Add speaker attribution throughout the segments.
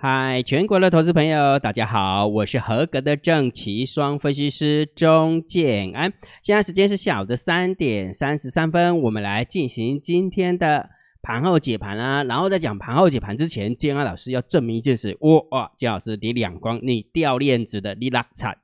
Speaker 1: 嗨，全国的投资朋友，大家好，我是合格的正奇双分析师钟建安。现在时间是下午的三点三十三分，我们来进行今天的盘后解盘啊。然后在讲盘后解盘之前，建安老师要证明一件事，哇哇，建老师你两光，你掉链子的，你拉惨，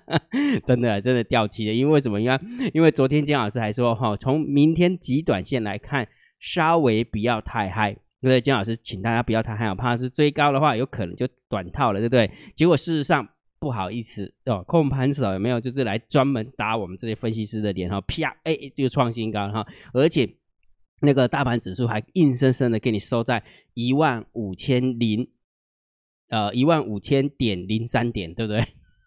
Speaker 1: 真的真的掉漆了。因为什么？因为因为昨天建老师还说哈，从明天极短线来看，稍微不要太嗨。对不对？金老师，请大家不要太害怕，是追高的话，有可能就短套了，对不对？结果事实上不好意思哦，控盘手有没有就是来专门打我们这些分析师的脸哈？啪，哎，就创新高哈，而且那个大盘指数还硬生生的给你收在一万五千零呃一万五千点零三点，对不对？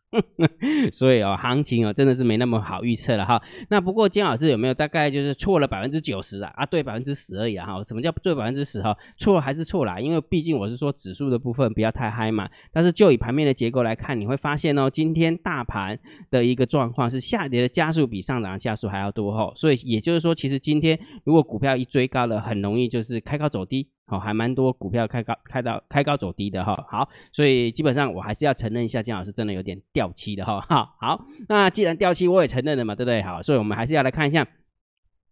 Speaker 1: 所以哦，行情哦，真的是没那么好预测了哈。那不过金老师有没有大概就是错了百分之九十啊？啊，对百分之十而已哈。什么叫对百分之十哈？错还是错啦？因为毕竟我是说指数的部分不要太嗨嘛。但是就以盘面的结构来看，你会发现哦，今天大盘的一个状况是下跌的加速比上涨的加速还要多哈。所以也就是说，其实今天如果股票一追高了，很容易就是开高走低。好，还蛮多股票开高开到开高走低的哈。好，所以基本上我还是要承认一下，姜老师真的有点掉期的哈。好，好，那既然掉期，我也承认了嘛，对不对？好，所以我们还是要来看一下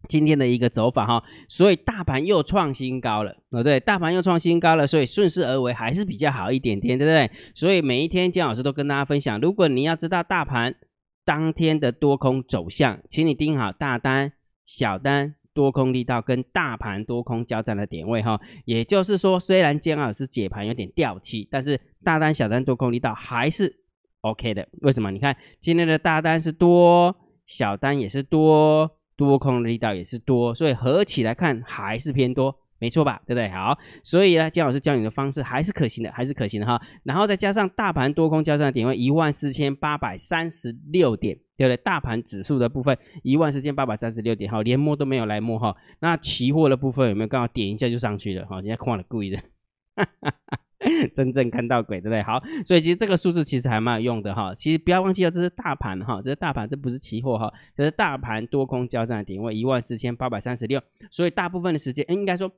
Speaker 1: 今天的一个走法哈。所以大盘又创新高了，对不对？大盘又创新高了，所以顺势而为还是比较好一点点，对不对？所以每一天姜老师都跟大家分享，如果你要知道大盘当天的多空走向，请你盯好大单、小单。多空力道跟大盘多空交战的点位哈，也就是说，虽然姜老师解盘有点掉漆，但是大单小单多空力道还是 OK 的。为什么？你看今天的大单是多，小单也是多，多空力道也是多，所以合起来看还是偏多。没错吧，对不对？好，所以呢，姜老师教你的方式还是可行的，还是可行的哈。然后再加上大盘多空交战的点位一万四千八百三十六点，对不对？大盘指数的部分一万四千八百三十六点，哈，连摸都没有来摸哈。那期货的部分有没有刚好点一下就上去了？哈，人家看了故意的，真正看到鬼，对不对？好，所以其实这个数字其实还蛮有用的哈。其实不要忘记了，这是大盘哈，这是大盘，这不是期货哈，这是大盘多空交战的点位一万四千八百三十六，所以大部分的时间，应该说。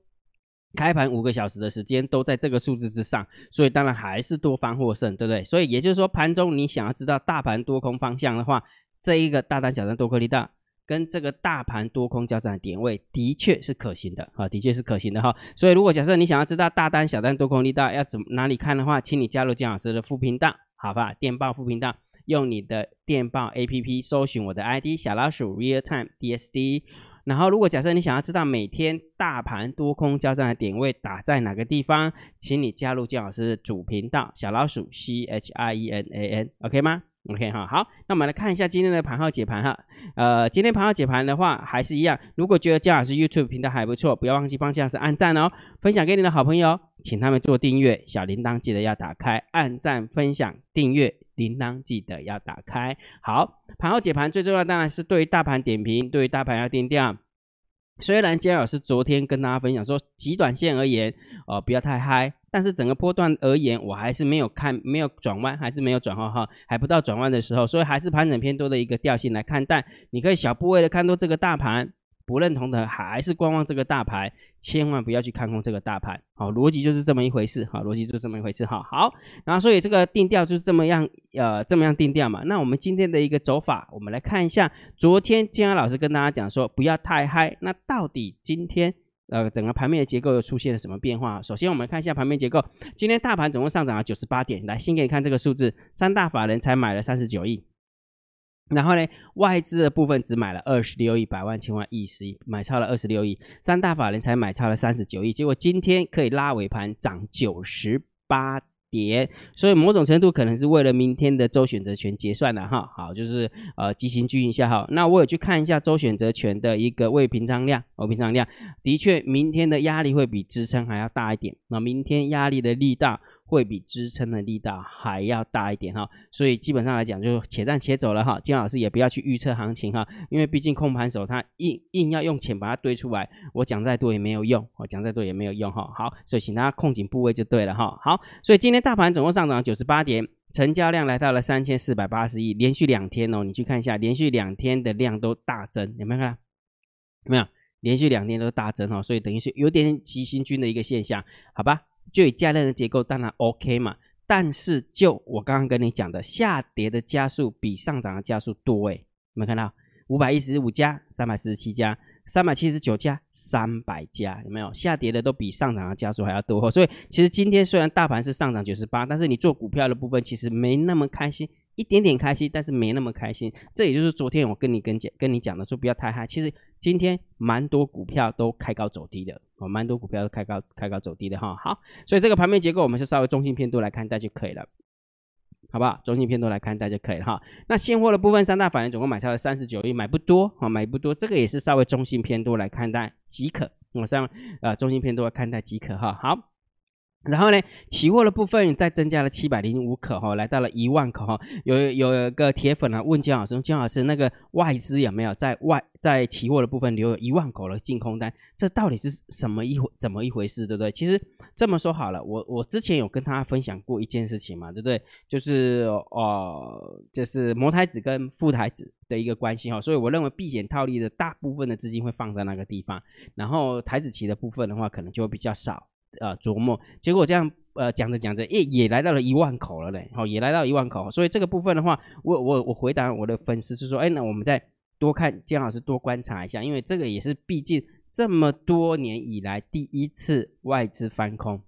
Speaker 1: 开盘五个小时的时间都在这个数字之上，所以当然还是多方获胜，对不对？所以也就是说，盘中你想要知道大盘多空方向的话，这一个大单小单多颗粒大跟这个大盘多空交战的点位的确是可行的啊，的确是可行的哈。所以如果假设你想要知道大单小单多空力大要怎么哪里看的话，请你加入姜老师的副频道，好吧？电报副频道，用你的电报 APP 搜寻我的 ID 小老鼠 Real Time DSD。然后，如果假设你想要知道每天大盘多空交战的点位打在哪个地方，请你加入姜老师的主频道小老鼠 C H I E N A N，OK 吗？OK 哈，好，那我们来看一下今天的盘号解盘哈。呃，今天盘号解盘的话还是一样，如果觉得姜老师 YouTube 频道还不错，不要忘记帮姜老师按赞哦，分享给你的好朋友，请他们做订阅，小铃铛记得要打开，按赞、分享、订阅。铃铛记得要打开。好，盘后解盘最重要当然是对于大盘点评，对于大盘要定调。虽然姜老师昨天跟大家分享说，极短线而言，哦不要太嗨，但是整个波段而言，我还是没有看没有转弯，还是没有转换哈，还不到转弯的时候，所以还是盘整偏多的一个调性来看待。你可以小部位的看多这个大盘。不认同的还是观望这个大盘，千万不要去看空这个大盘。好，逻辑就是这么一回事。好，逻辑就这么一回事。哈，好，然后所以这个定调就是这么样，呃，这么样定调嘛。那我们今天的一个走法，我们来看一下。昨天金安老师跟大家讲说，不要太嗨。那到底今天，呃，整个盘面的结构又出现了什么变化？首先，我们看一下盘面结构。今天大盘总共上涨了九十八点。来，先给你看这个数字，三大法人才买了三十九亿。然后呢，外资的部分只买了二十六亿，百万千万亿十亿，买超了二十六亿，三大法人才买超了三十九亿，结果今天可以拉尾盘涨九十八跌，所以某种程度可能是为了明天的周选择权结算的哈，好，就是呃急行军一下哈。那我有去看一下周选择权的一个未平仓量，未平仓量的确明天的压力会比支撑还要大一点，那明天压力的力道。会比支撑的力道还要大一点哈，所以基本上来讲就且战且走了哈。金老师也不要去预测行情哈，因为毕竟控盘手他硬硬要用钱把它堆出来，我讲再多也没有用，我讲再多也没有用哈。好，所以请大家控紧部位就对了哈。好，所以今天大盘总共上涨九十八点，成交量来到了三千四百八十亿，连续两天哦，你去看一下，连续两天的量都大增，有没有看？有没有？连续两天都大增哈，所以等于是有点急行军的一个现象，好吧？就以价量的结构当然 OK 嘛。但是就我刚刚跟你讲的，下跌的加速比上涨的加速多诶，有没有看到？五百一十五家，三百四十七家，三百七十九家，三百家，有没有？下跌的都比上涨的加速还要多。所以其实今天虽然大盘是上涨九十八，但是你做股票的部分其实没那么开心。一点点开心，但是没那么开心。这也就是昨天我跟你跟讲跟你讲的，说不要太嗨。其实今天蛮多股票都开高走低的，哦，蛮多股票都开高开高走低的哈。好，所以这个盘面结构我们是稍微中性偏多来看待就可以了，好不好？中性偏多来看待就可以了哈。那现货的部分，三大法人总共买超了三十九亿，买不多啊，买不多，这个也是稍微中性偏多来看待即可。我上呃中性偏多来看待即可哈。好。然后呢，期货的部分再增加了七百零五口哈，来到了一万口哈。有有一个铁粉啊问姜老师，姜老师那个外资有没有在外在期货的部分留有一万口的净空单？这到底是什么一回怎么一回事，对不对？其实这么说好了，我我之前有跟他分享过一件事情嘛，对不对？就是哦，就是摩台子跟副台子的一个关系哈。所以我认为避险套利的大部分的资金会放在那个地方，然后台子期的部分的话，可能就会比较少。呃，琢磨，结果这样，呃，讲着讲着，也也来到了一万口了嘞，好，也来到一万口，所以这个部分的话，我我我回答我的粉丝是说，哎，那我们再多看姜老师多观察一下，因为这个也是毕竟这么多年以来第一次外资翻空，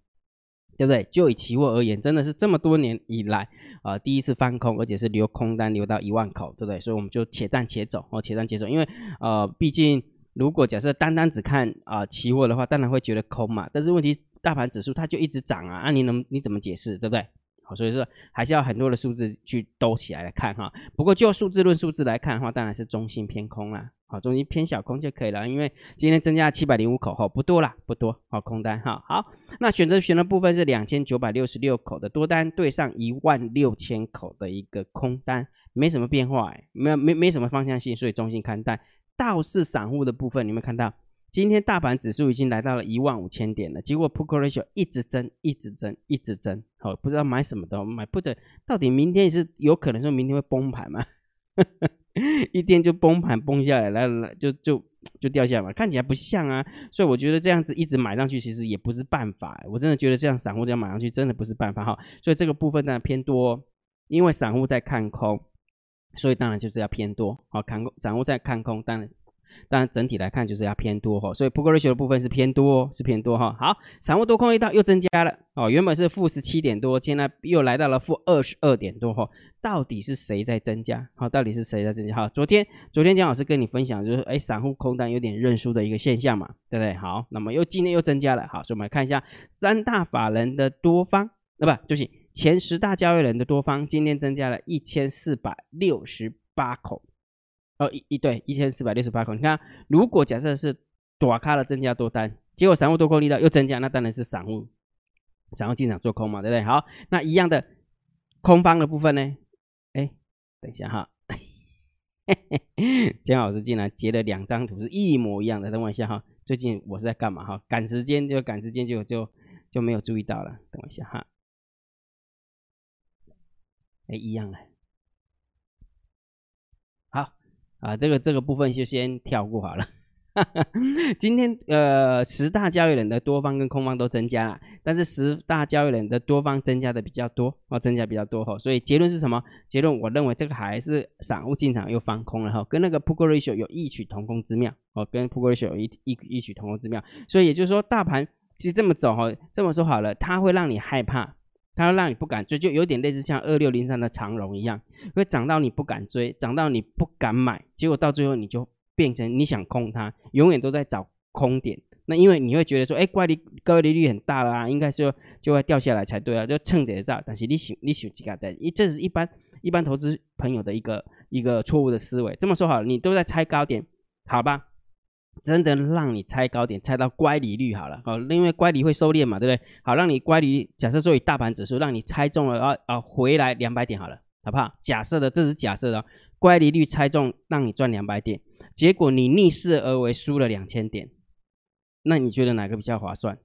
Speaker 1: 对不对？就以期货而言，真的是这么多年以来啊第一次翻空，而且是留空单留到一万口，对不对？所以我们就且战且走，哦，且战且走，因为呃，毕竟如果假设单单只看啊期货的话，当然会觉得空嘛，但是问题。大盘指数它就一直涨啊，那你能你怎么解释，对不对？好，所以说还是要很多的数字去兜起来来看哈。不过就数字论数字来看的话，当然是中性偏空啦，好，中性偏小空就可以了。因为今天增加七百零五口哈，不多啦，不多，好，空单哈。好，那选择权的部分是两千九百六十六口的多单对上一万六千口的一个空单，没什么变化哎，没没没什么方向性，所以中性看待。倒是散户的部分，你们看到？今天大盘指数已经来到了一万五千点了，结果 p u t ratio 一直增，一直增，一直增，好，不知道买什么的，买不准到底明天也是有可能说明天会崩盘吗？一天就崩盘崩下来，来来就就就掉下来嘛，看起来不像啊，所以我觉得这样子一直买上去其实也不是办法，我真的觉得这样散户这样买上去真的不是办法哈，所以这个部分呢偏多，因为散户在看空，所以当然就是要偏多，好看空，掌握在看空，当然。当然，整体来看就是要偏多哈，所以 p u t ratio 的部分是偏多，是偏多哈。好，散户多空一道又增加了哦，原本是负十七点多，现在又来到了负二十二点多哈。到底是谁在增加？好，到底是谁在增加？好，昨天昨天姜老师跟你分享就是，哎，散户空单有点认输的一个现象嘛，对不对？好，那么又今天又增加了，好，所以我们来看一下三大法人的多方，那不就是前十大交易人的多方，今天增加了一千四百六十八口。哦，一一对一千四百六十八口，你看，如果假设是多卡了增加多单，结果散户多空力道又增加，那当然是散户散户进场做空嘛，对不对？好，那一样的空方的部分呢？哎，等一下哈，姜老师竟然截了两张图是一模一样的，等我一下哈。最近我是在干嘛哈？赶时间就赶时间就就就没有注意到了，等我一下哈。哎，一样的。啊，这个这个部分就先跳过好了。今天呃，十大交易人的多方跟空方都增加了，但是十大交易人的多方增加的比较多，哦，增加比较多哈。所以结论是什么？结论我认为这个还是散户进场又放空了哈，跟那个 p u t ratio 有异曲同工之妙哦，跟 p u t ratio 有异异异曲同工之妙。所以也就是说，大盘其实这么走哈，这么说好了，它会让你害怕。它让你不敢追，就有点类似像二六零三的长荣一样，会涨到你不敢追，涨到你不敢买，结果到最后你就变成你想空它，永远都在找空点。那因为你会觉得说，哎，乖离高利率很大了啊，应该说就会掉下来才对啊，就蹭着照。但是你想你想几个的，一这是一般一般投资朋友的一个一个错误的思维。这么说好了，你都在猜高点，好吧？真的让你猜高点，猜到乖离率好了，哦，因为乖离会收敛嘛，对不对？好，让你乖离，假设作为大盘指数，让你猜中了，啊啊，回来两百点好了，好不好？假设的，这是假设的，乖离率猜中，让你赚两百点，结果你逆势而为，输了两千点，那你觉得哪个比较划算？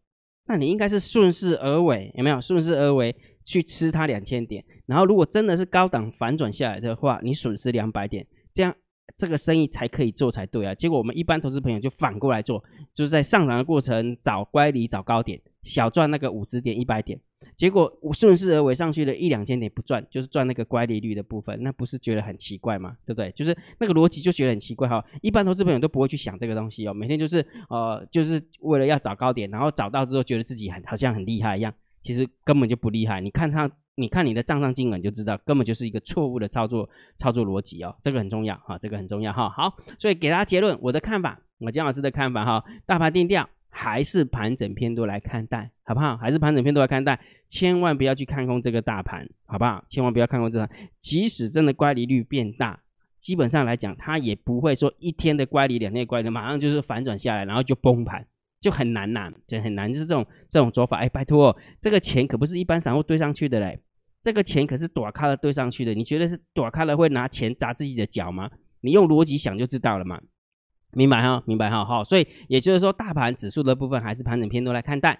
Speaker 1: 那你应该是顺势而为，有没有？顺势而为去吃它两千点，然后如果真的是高档反转下来的话，你损失两百点，这样。这个生意才可以做才对啊！结果我们一般投资朋友就反过来做，就是在上涨的过程找乖离、找高点，小赚那个五十点、一百点，结果我顺势而为上去了一两千点不赚，就是赚那个乖离率的部分，那不是觉得很奇怪吗？对不对？就是那个逻辑就觉得很奇怪哈。一般投资朋友都不会去想这个东西哦，每天就是呃，就是为了要找高点，然后找到之后觉得自己很好像很厉害一样，其实根本就不厉害。你看上，你看你的账上金额你就知道，根本就是一个错误的操作操作逻辑哦，这个很重要哈，这个很重要哈。好，所以给大家结论，我的看法，我姜老师的看法哈，大盘定调。还是盘整偏多来看待，好不好？还是盘整偏多来看待，千万不要去看空这个大盘，好不好？千万不要看空这个，即使真的乖离率变大，基本上来讲，它也不会说一天的乖离、两天的乖离，马上就是反转下来，然后就崩盘，就很难呐，就很难，就是这种这种做法。哎，拜托，这个钱可不是一般散户堆上去的嘞，这个钱可是躲开了堆上去的，你觉得是躲开了会拿钱砸自己的脚吗？你用逻辑想就知道了嘛。明白哈，明白哈，好，所以也就是说，大盘指数的部分还是盘整偏多来看待，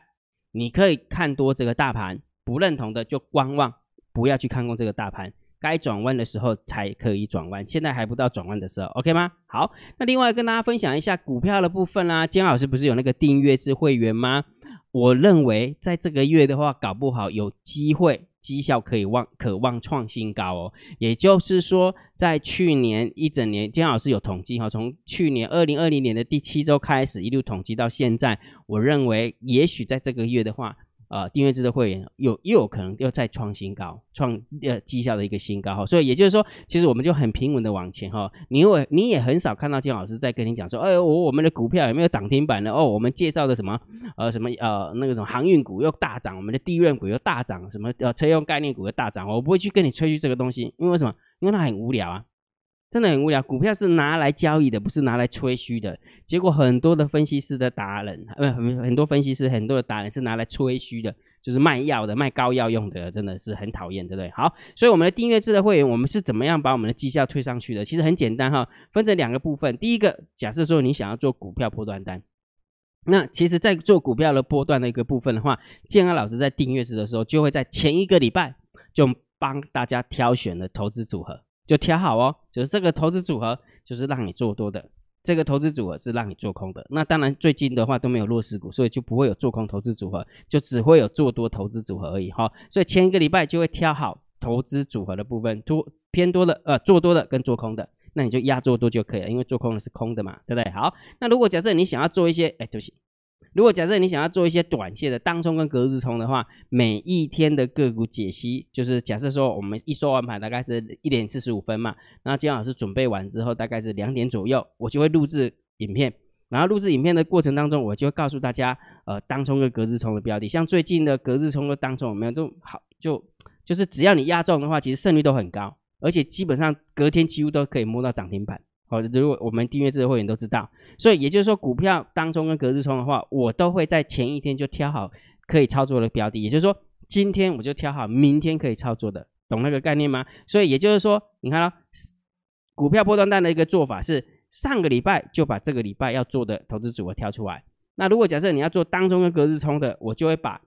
Speaker 1: 你可以看多这个大盘，不认同的就观望，不要去看空这个大盘，该转弯的时候才可以转弯，现在还不到转弯的时候，OK 吗？好，那另外跟大家分享一下股票的部分啦，金老师不是有那个订阅制会员吗？我认为在这个月的话，搞不好有机会。绩效可以望渴望创新高哦，也就是说，在去年一整年，金老师有统计哈，从去年二零二零年的第七周开始，一路统计到现在，我认为也许在这个月的话。呃，订阅制的会员有又有可能又再创新高，创呃绩效的一个新高哈，所以也就是说，其实我们就很平稳的往前哈。你为你也很少看到金老师在跟你讲说，哎，我我们的股票有没有涨停板呢？哦，我们介绍的什么呃什么呃那个什么航运股又大涨，我们的地润股又大涨，什么呃车用概念股又大涨，我不会去跟你吹嘘这个东西，因为什么？因为它很无聊啊。真的很无聊，股票是拿来交易的，不是拿来吹嘘的。结果很多的分析师的达人，呃，很很多分析师，很多的达人是拿来吹嘘的，就是卖药的，卖膏药用的，真的是很讨厌，对不对？好，所以我们的订阅制的会员，我们是怎么样把我们的绩效推上去的？其实很简单哈，分成两个部分。第一个，假设说你想要做股票波段单，那其实在做股票的波段的一个部分的话，建安老师在订阅制的时候，就会在前一个礼拜就帮大家挑选了投资组合。就挑好哦，就是这个投资组合就是让你做多的，这个投资组合是让你做空的。那当然最近的话都没有弱势股，所以就不会有做空投资组合，就只会有做多投资组合而已哈。所以前一个礼拜就会挑好投资组合的部分，多偏多的呃做多的跟做空的，那你就压做多就可以了，因为做空的是空的嘛，对不对？好，那如果假设你想要做一些，哎，对不起。如果假设你想要做一些短线的当冲跟隔日冲的话，每一天的个股解析，就是假设说我们一收完盘大概是一点四十五分嘛，然后金老师准备完之后大概是两点左右，我就会录制影片，然后录制影片的过程当中，我就会告诉大家，呃，当冲跟隔日冲的标的，像最近的隔日冲跟当冲，我们都好，就就是只要你压中的话，其实胜率都很高，而且基本上隔天几乎都可以摸到涨停板。好，如果我们订阅制的会员都知道，所以也就是说，股票当中跟隔日冲的话，我都会在前一天就挑好可以操作的标的，也就是说，今天我就挑好明天可以操作的，懂那个概念吗？所以也就是说，你看咯，股票波段单的一个做法是，上个礼拜就把这个礼拜要做的投资组合挑出来。那如果假设你要做当中跟隔日冲的，我就会把。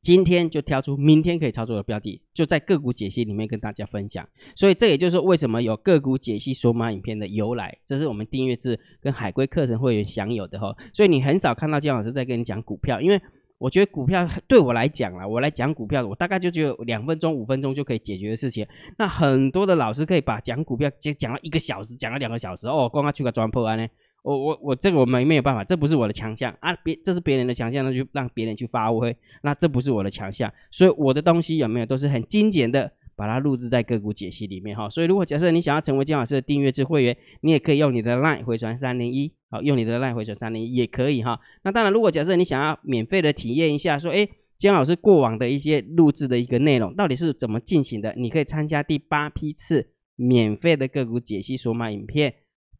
Speaker 1: 今天就挑出明天可以操作的标的，就在个股解析里面跟大家分享。所以这也就是为什么有个股解析索马影片的由来，这是我们订阅制跟海龟课程会员享有的哈。所以你很少看到姜老师在跟你讲股票，因为我觉得股票对我来讲啦，我来讲股票，我大概就只有两分钟、五分钟就可以解决的事情。那很多的老师可以把讲股票讲讲了一个小时，讲了两个小时哦，光他去个专破案呢。我我我这个我没没有办法，这不是我的强项啊！别这是别人的强项，那就让别人去发挥。那这不是我的强项，所以我的东西有没有都是很精简的，把它录制在个股解析里面哈。所以如果假设你想要成为金老师的订阅制会员，你也可以用你的 LINE 回传三零一，好，用你的 LINE 回传三零一也可以哈。那当然，如果假设你想要免费的体验一下，说哎，金老师过往的一些录制的一个内容到底是怎么进行的，你可以参加第八批次免费的个股解析索马影片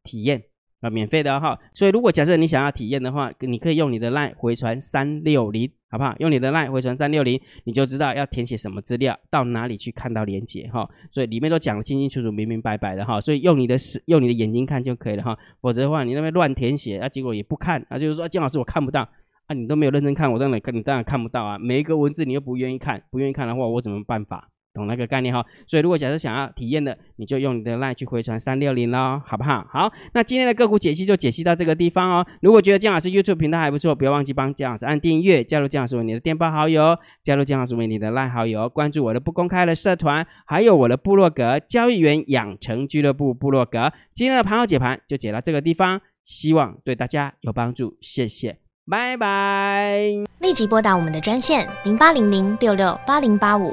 Speaker 1: 体验。啊，免费的哈，所以如果假设你想要体验的话，你可以用你的 LINE 回传三六零，好不好？用你的 LINE 回传三六零，你就知道要填写什么资料，到哪里去看到链接哈。所以里面都讲得清清楚楚、明明白白的哈。所以用你的视用你的眼睛看就可以了哈，否则的话你那边乱填写，啊，结果也不看，啊，就是说金老师我看不到，啊，你都没有认真看，我当然看，你当然看不到啊。每一个文字你又不愿意看，不愿意看的话，我怎么办法？懂那个概念哈。所以如果假设想要体验的，你就用你的 line 去回传三六零喽，好不好？好，那今天的个股解析就解析到这个地方哦。如果觉得姜老师 YouTube 频道还不错，不要忘记帮姜老师按订阅，加入姜老师为你的电报好友，加入姜老师为你的 line 好友，关注我的不公开的社团，还有我的部落格交易员养成俱乐部部落格。今天的盘后解盘就解到这个地方，希望对大家有帮助，谢谢。拜拜！
Speaker 2: 立即拨打我们的专线零八零零六六八零八五